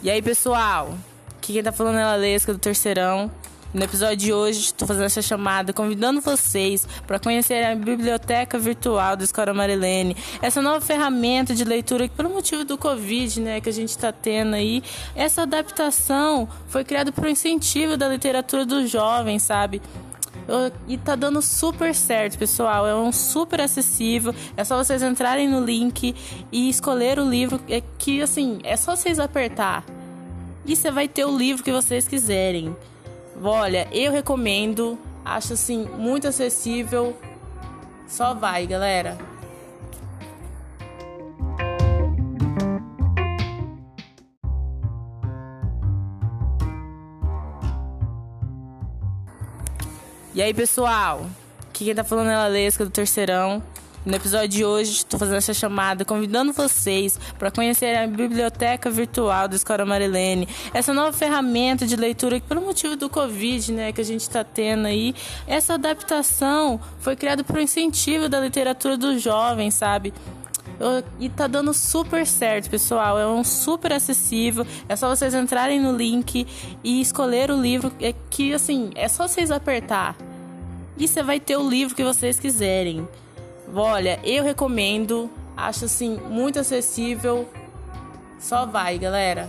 E aí, pessoal? Aqui quem tá falando é a Lesca do Terceirão. No episódio de hoje, estou fazendo essa chamada, convidando vocês para conhecer a biblioteca virtual da Escola Marilene. Essa nova ferramenta de leitura que, pelo motivo do Covid, né, que a gente está tendo aí, essa adaptação foi criada por incentivo da literatura dos jovens, sabe? E tá dando super certo, pessoal. É um super acessível. É só vocês entrarem no link e escolher o livro. É que assim, é só vocês apertar. E você vai ter o livro que vocês quiserem. Olha, eu recomendo. Acho assim muito acessível. Só vai, galera. E aí, pessoal? Aqui quem tá falando é a Lesca do Terceirão. No episódio de hoje, estou fazendo essa chamada, convidando vocês para conhecer a biblioteca virtual da Escola Marilene. Essa nova ferramenta de leitura que, pelo motivo do Covid, né, que a gente está tendo aí, essa adaptação foi criada por incentivo da literatura dos jovens, sabe? E tá dando super certo, pessoal. É um super acessível. É só vocês entrarem no link e escolher o livro. É que assim, é só vocês apertar. E você vai ter o livro que vocês quiserem. Olha, eu recomendo. Acho assim muito acessível. Só vai, galera.